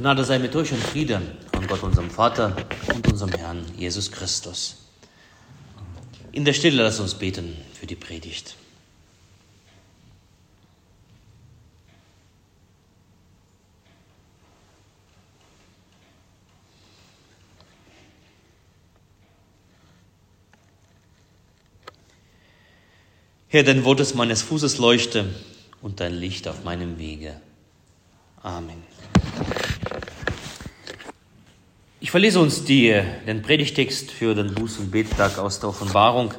Gnade sei mit euch und Frieden von Gott, unserem Vater und unserem Herrn Jesus Christus. In der Stille lass uns beten für die Predigt. Herr, dein Wort des meines Fußes leuchte und dein Licht auf meinem Wege. Amen. Ich verlese uns die, den Predigtext für den Buß- und Bettag aus der Offenbarung,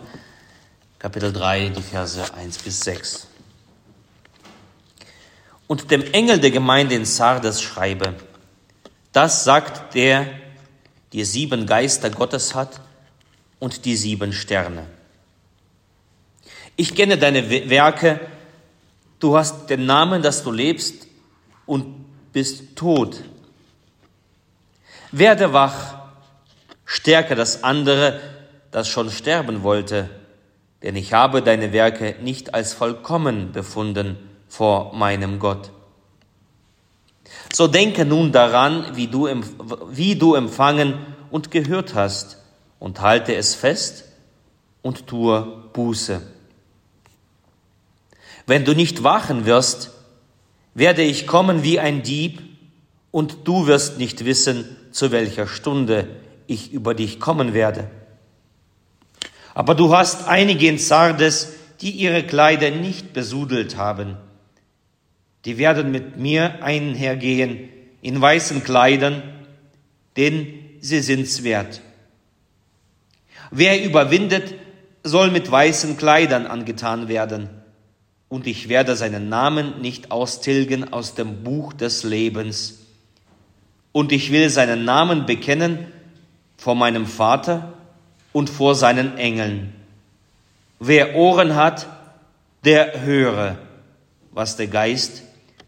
Kapitel 3, die Verse 1 bis 6. Und dem Engel der Gemeinde in Sardes schreibe, das sagt der, der sieben Geister Gottes hat und die sieben Sterne. Ich kenne deine Werke, du hast den Namen, dass du lebst und bist tot. Werde wach, stärke das andere, das schon sterben wollte, denn ich habe deine Werke nicht als vollkommen befunden vor meinem Gott. So denke nun daran, wie du, wie du empfangen und gehört hast, und halte es fest und tue Buße. Wenn du nicht wachen wirst, werde ich kommen wie ein Dieb, und du wirst nicht wissen, zu welcher Stunde ich über dich kommen werde. Aber du hast einige in Sardes, die ihre Kleider nicht besudelt haben. Die werden mit mir einhergehen in weißen Kleidern, denn sie sind's wert. Wer überwindet, soll mit weißen Kleidern angetan werden und ich werde seinen Namen nicht austilgen aus dem Buch des Lebens. Und ich will seinen Namen bekennen vor meinem Vater und vor seinen Engeln. Wer Ohren hat, der höre, was der Geist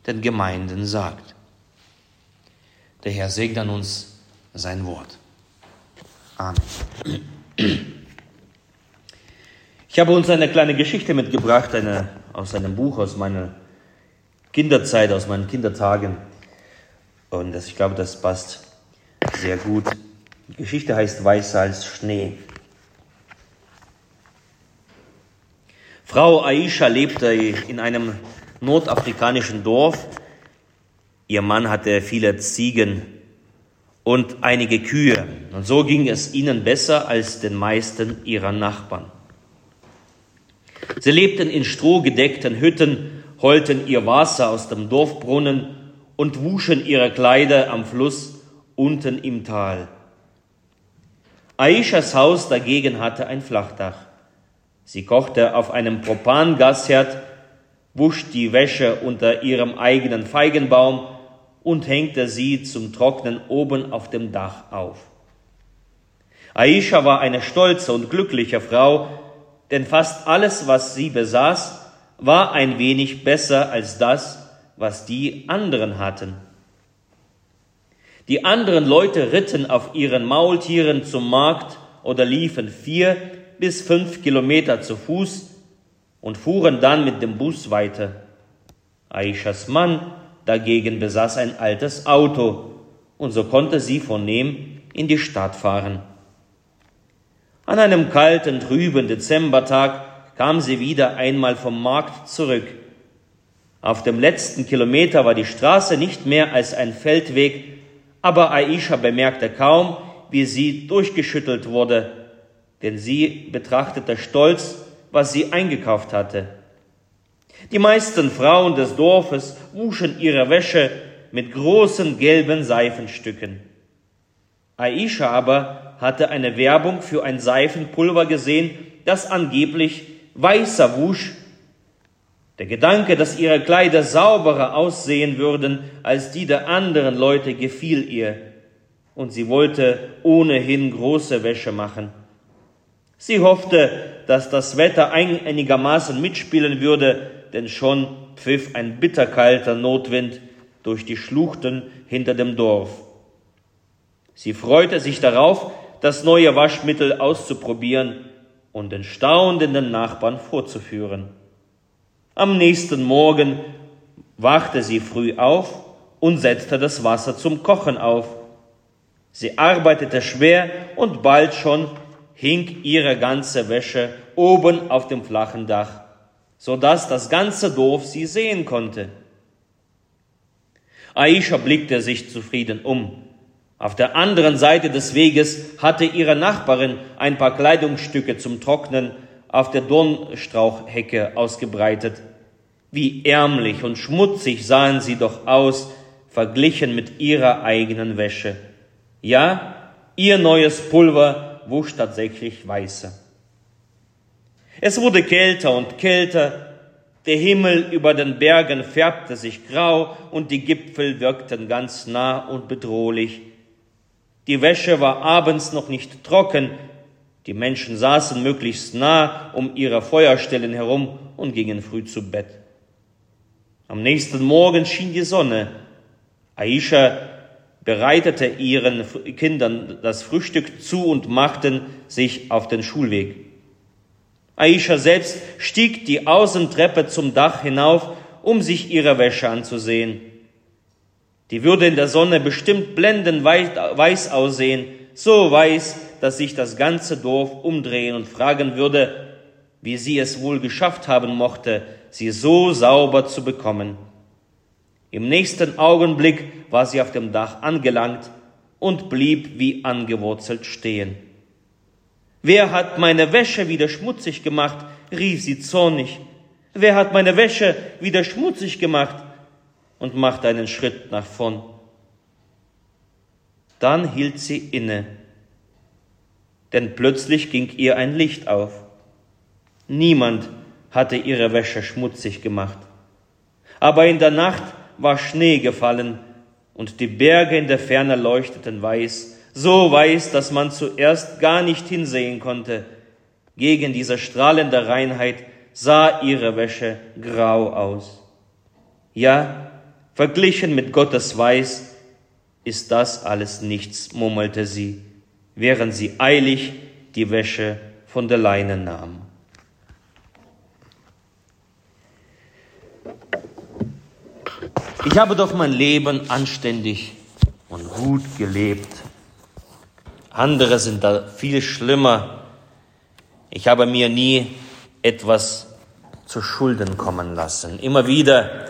den Gemeinden sagt. Der Herr segne uns sein Wort. Amen. Ich habe uns eine kleine Geschichte mitgebracht, eine aus einem Buch aus meiner Kinderzeit, aus meinen Kindertagen. Und das, ich glaube, das passt sehr gut. Die Geschichte heißt Weißer als Schnee. Frau Aisha lebte in einem nordafrikanischen Dorf. Ihr Mann hatte viele Ziegen und einige Kühe. Und so ging es ihnen besser als den meisten ihrer Nachbarn. Sie lebten in strohgedeckten Hütten, holten ihr Wasser aus dem Dorfbrunnen und wuschen ihre Kleider am Fluss unten im Tal. Aishas Haus dagegen hatte ein Flachdach. Sie kochte auf einem Propangasherd, wusch die Wäsche unter ihrem eigenen Feigenbaum und hängte sie zum Trocknen oben auf dem Dach auf. Aisha war eine stolze und glückliche Frau, denn fast alles, was sie besaß, war ein wenig besser als das, was die anderen hatten. Die anderen Leute ritten auf ihren Maultieren zum Markt oder liefen vier bis fünf Kilometer zu Fuß und fuhren dann mit dem Bus weiter. Aishas Mann dagegen besaß ein altes Auto und so konnte sie von ihm in die Stadt fahren. An einem kalten, trüben Dezembertag kam sie wieder einmal vom Markt zurück. Auf dem letzten Kilometer war die Straße nicht mehr als ein Feldweg, aber Aisha bemerkte kaum, wie sie durchgeschüttelt wurde, denn sie betrachtete stolz, was sie eingekauft hatte. Die meisten Frauen des Dorfes wuschen ihre Wäsche mit großen gelben Seifenstücken. Aisha aber hatte eine Werbung für ein Seifenpulver gesehen, das angeblich weißer wusch. Der Gedanke, dass ihre Kleider sauberer aussehen würden als die der anderen Leute, gefiel ihr, und sie wollte ohnehin große Wäsche machen. Sie hoffte, dass das Wetter einigermaßen mitspielen würde, denn schon pfiff ein bitterkalter Notwind durch die Schluchten hinter dem Dorf. Sie freute sich darauf, das neue Waschmittel auszuprobieren und den staunenden Nachbarn vorzuführen. Am nächsten Morgen wachte sie früh auf und setzte das Wasser zum Kochen auf. Sie arbeitete schwer und bald schon hing ihre ganze Wäsche oben auf dem flachen Dach, so dass das ganze Dorf sie sehen konnte. Aisha blickte sich zufrieden um. Auf der anderen Seite des Weges hatte ihre Nachbarin ein paar Kleidungsstücke zum Trocknen auf der Dornstrauchhecke ausgebreitet. Wie ärmlich und schmutzig sahen sie doch aus, verglichen mit ihrer eigenen Wäsche. Ja, ihr neues Pulver wusch tatsächlich weiße. Es wurde kälter und kälter, der Himmel über den Bergen färbte sich grau und die Gipfel wirkten ganz nah und bedrohlich. Die Wäsche war abends noch nicht trocken, die Menschen saßen möglichst nah um ihre Feuerstellen herum und gingen früh zu Bett. Am nächsten Morgen schien die Sonne. Aisha bereitete ihren Kindern das Frühstück zu und machten sich auf den Schulweg. Aisha selbst stieg die Außentreppe zum Dach hinauf, um sich ihre Wäsche anzusehen. Die würde in der Sonne bestimmt blendend weiß aussehen, so weiß, dass sich das ganze Dorf umdrehen und fragen würde, wie sie es wohl geschafft haben mochte, sie so sauber zu bekommen. Im nächsten Augenblick war sie auf dem Dach angelangt und blieb wie angewurzelt stehen. Wer hat meine Wäsche wieder schmutzig gemacht? rief sie zornig. Wer hat meine Wäsche wieder schmutzig gemacht? und machte einen Schritt nach vorn. Dann hielt sie inne denn plötzlich ging ihr ein Licht auf. Niemand hatte ihre Wäsche schmutzig gemacht. Aber in der Nacht war Schnee gefallen und die Berge in der Ferne leuchteten weiß, so weiß, dass man zuerst gar nicht hinsehen konnte. Gegen diese strahlende Reinheit sah ihre Wäsche grau aus. Ja, verglichen mit Gottes Weiß ist das alles nichts, murmelte sie während sie eilig die Wäsche von der Leine nahm. Ich habe doch mein Leben anständig und gut gelebt. Andere sind da viel schlimmer. Ich habe mir nie etwas zu Schulden kommen lassen. Immer wieder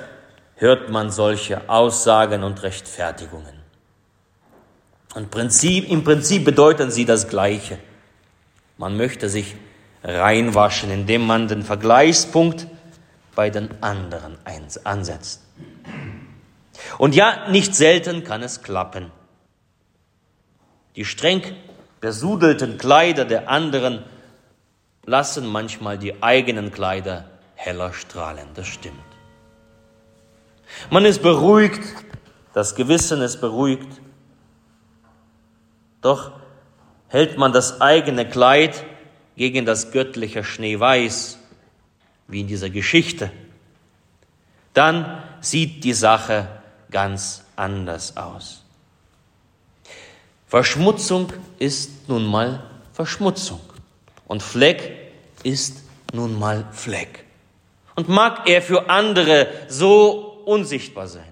hört man solche Aussagen und Rechtfertigungen. Und Prinzip, im Prinzip bedeuten sie das Gleiche. Man möchte sich reinwaschen, indem man den Vergleichspunkt bei den anderen ansetzt. Und ja, nicht selten kann es klappen. Die streng besudelten Kleider der anderen lassen manchmal die eigenen Kleider heller strahlen. Das stimmt. Man ist beruhigt, das Gewissen ist beruhigt doch hält man das eigene Kleid gegen das göttliche Schneeweiß, wie in dieser Geschichte, dann sieht die Sache ganz anders aus. Verschmutzung ist nun mal Verschmutzung und Fleck ist nun mal Fleck. Und mag er für andere so unsichtbar sein.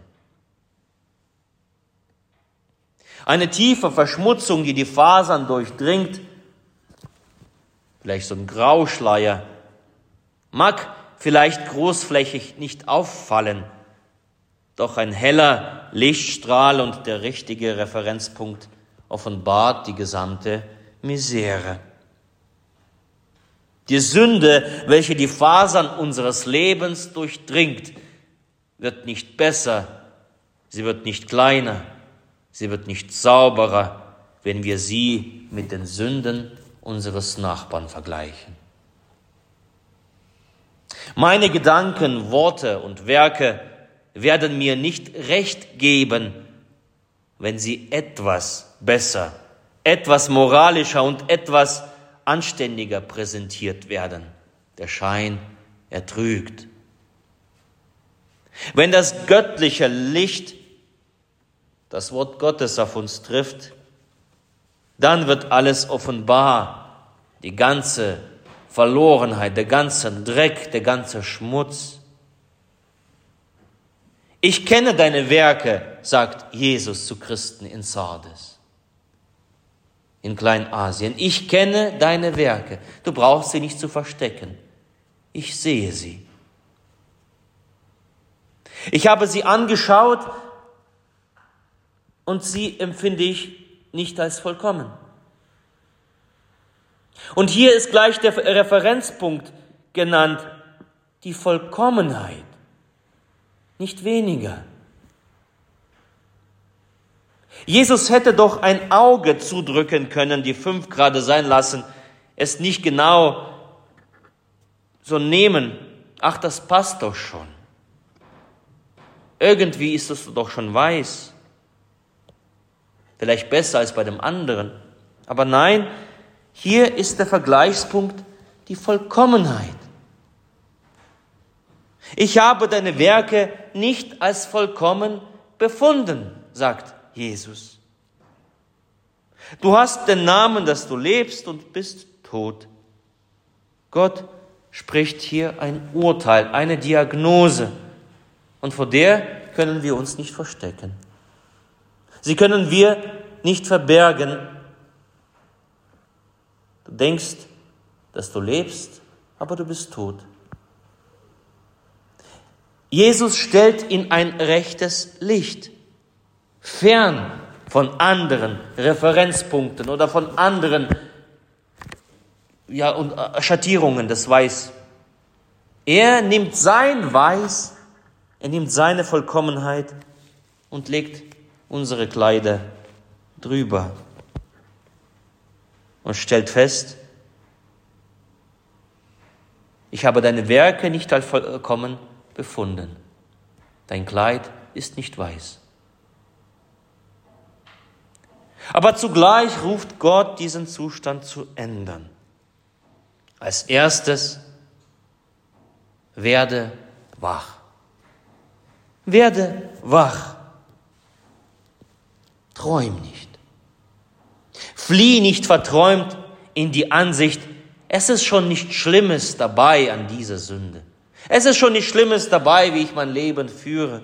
Eine tiefe Verschmutzung, die die Fasern durchdringt, vielleicht so ein Grauschleier, mag vielleicht großflächig nicht auffallen, doch ein heller Lichtstrahl und der richtige Referenzpunkt offenbart die gesamte Misere. Die Sünde, welche die Fasern unseres Lebens durchdringt, wird nicht besser, sie wird nicht kleiner, Sie wird nicht sauberer, wenn wir sie mit den Sünden unseres Nachbarn vergleichen. Meine Gedanken, Worte und Werke werden mir nicht recht geben, wenn sie etwas besser, etwas moralischer und etwas anständiger präsentiert werden. Der Schein ertrügt. Wenn das göttliche Licht das Wort Gottes auf uns trifft, dann wird alles offenbar, die ganze Verlorenheit, der ganze Dreck, der ganze Schmutz. Ich kenne deine Werke, sagt Jesus zu Christen in Sardes, in Kleinasien. Ich kenne deine Werke. Du brauchst sie nicht zu verstecken. Ich sehe sie. Ich habe sie angeschaut und sie empfinde ich nicht als vollkommen. Und hier ist gleich der Referenzpunkt genannt, die Vollkommenheit, nicht weniger. Jesus hätte doch ein Auge zudrücken können, die fünf gerade sein lassen, es nicht genau so nehmen. Ach, das passt doch schon. Irgendwie ist es doch schon weiß. Vielleicht besser als bei dem anderen. Aber nein, hier ist der Vergleichspunkt die Vollkommenheit. Ich habe deine Werke nicht als vollkommen befunden, sagt Jesus. Du hast den Namen, dass du lebst und bist tot. Gott spricht hier ein Urteil, eine Diagnose. Und vor der können wir uns nicht verstecken. Sie können wir nicht verbergen. Du denkst, dass du lebst, aber du bist tot. Jesus stellt in ein rechtes Licht, fern von anderen Referenzpunkten oder von anderen ja, und äh, Schattierungen des Weiß. Er nimmt sein Weiß, er nimmt seine Vollkommenheit und legt unsere Kleider drüber und stellt fest, ich habe deine Werke nicht als vollkommen befunden. Dein Kleid ist nicht weiß. Aber zugleich ruft Gott diesen Zustand zu ändern. Als erstes, werde wach. Werde wach. Träum nicht. Flieh nicht verträumt in die Ansicht, es ist schon nichts Schlimmes dabei an dieser Sünde. Es ist schon nichts Schlimmes dabei, wie ich mein Leben führe.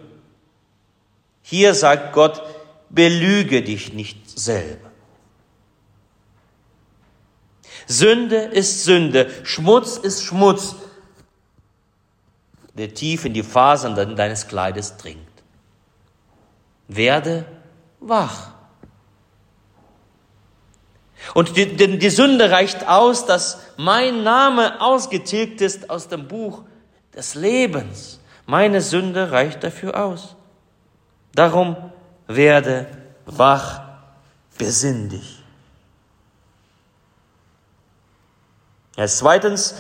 Hier sagt Gott, belüge dich nicht selber. Sünde ist Sünde, Schmutz ist Schmutz, der tief in die Fasern deines Kleides dringt. Werde wach. Und die, die, die Sünde reicht aus, dass mein Name ausgetilgt ist aus dem Buch des Lebens. Meine Sünde reicht dafür aus. Darum werde wach, besinn dich. Als zweitens,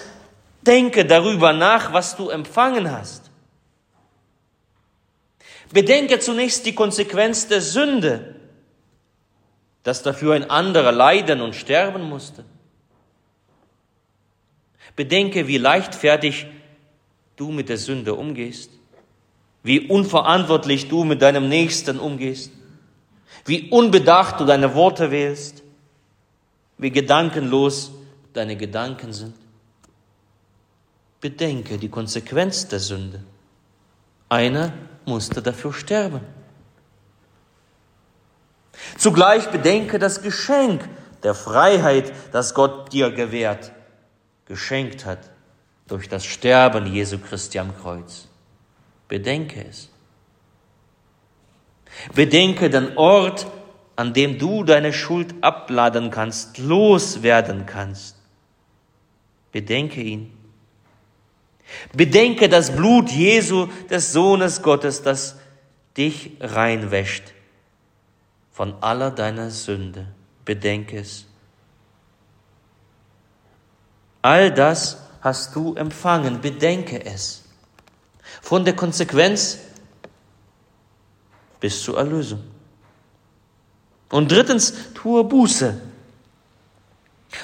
denke darüber nach, was du empfangen hast. Bedenke zunächst die Konsequenz der Sünde, dass dafür ein anderer leiden und sterben musste. Bedenke, wie leichtfertig du mit der Sünde umgehst, wie unverantwortlich du mit deinem Nächsten umgehst, wie unbedacht du deine Worte wählst, wie gedankenlos deine Gedanken sind. Bedenke die Konsequenz der Sünde. Einer musste dafür sterben. Zugleich bedenke das Geschenk der Freiheit, das Gott dir gewährt, geschenkt hat durch das Sterben Jesu Christi am Kreuz. Bedenke es. Bedenke den Ort, an dem du deine Schuld abladen kannst, loswerden kannst. Bedenke ihn. Bedenke das Blut Jesu, des Sohnes Gottes, das dich reinwäscht von aller deiner Sünde. Bedenke es. All das hast du empfangen, bedenke es. Von der Konsequenz bis zur Erlösung. Und drittens, tue Buße.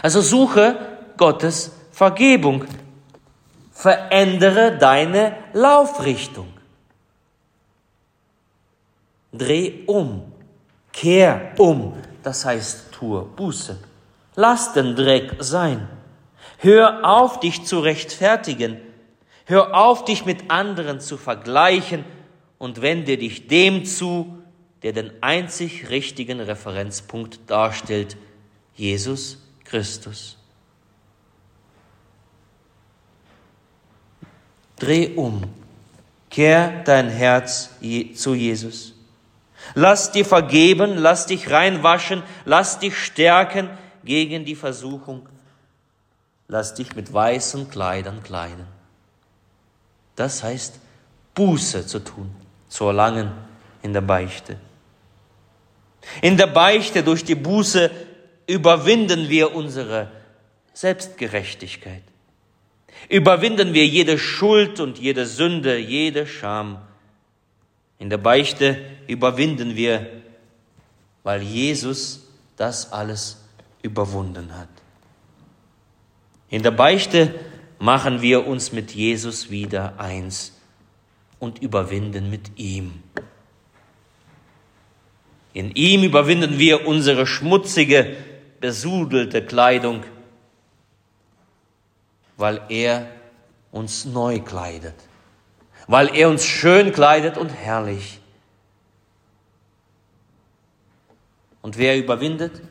Also suche Gottes Vergebung. Verändere deine Laufrichtung. Dreh um. Kehr um. Das heißt, tue Buße. Lass den Dreck sein. Hör auf, dich zu rechtfertigen. Hör auf, dich mit anderen zu vergleichen und wende dich dem zu, der den einzig richtigen Referenzpunkt darstellt, Jesus Christus. Dreh um, kehr dein Herz zu Jesus. Lass dir vergeben, lass dich reinwaschen, lass dich stärken gegen die Versuchung. Lass dich mit weißen Kleidern kleiden. Das heißt, Buße zu tun, zu erlangen in der Beichte. In der Beichte durch die Buße überwinden wir unsere Selbstgerechtigkeit. Überwinden wir jede Schuld und jede Sünde, jede Scham. In der Beichte überwinden wir, weil Jesus das alles überwunden hat. In der Beichte machen wir uns mit Jesus wieder eins und überwinden mit ihm. In ihm überwinden wir unsere schmutzige, besudelte Kleidung, weil er uns neu kleidet, weil er uns schön kleidet und herrlich. Und wer überwindet?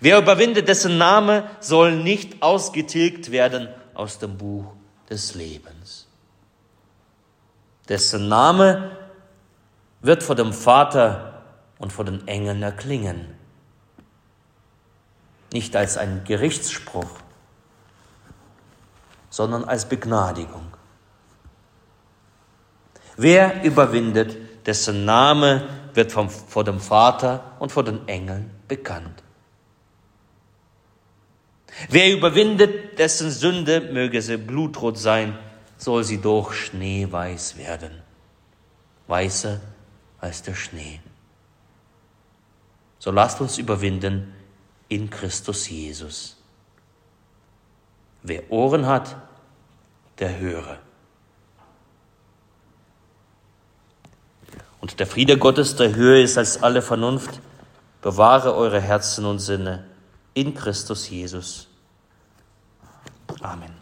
Wer überwindet, dessen Name soll nicht ausgetilgt werden aus dem Buch des Lebens. Dessen Name wird vor dem Vater und vor den Engeln erklingen. Nicht als ein Gerichtsspruch, sondern als Begnadigung. Wer überwindet, dessen Name wird vom, vor dem Vater und vor den Engeln bekannt. Wer überwindet, dessen Sünde, möge sie blutrot sein, soll sie doch schneeweiß werden. Weißer als der Schnee. So lasst uns überwinden in Christus Jesus. Wer Ohren hat, der höre. Und der Friede Gottes, der höher ist als alle Vernunft, bewahre eure Herzen und Sinne in Christus Jesus. Amen.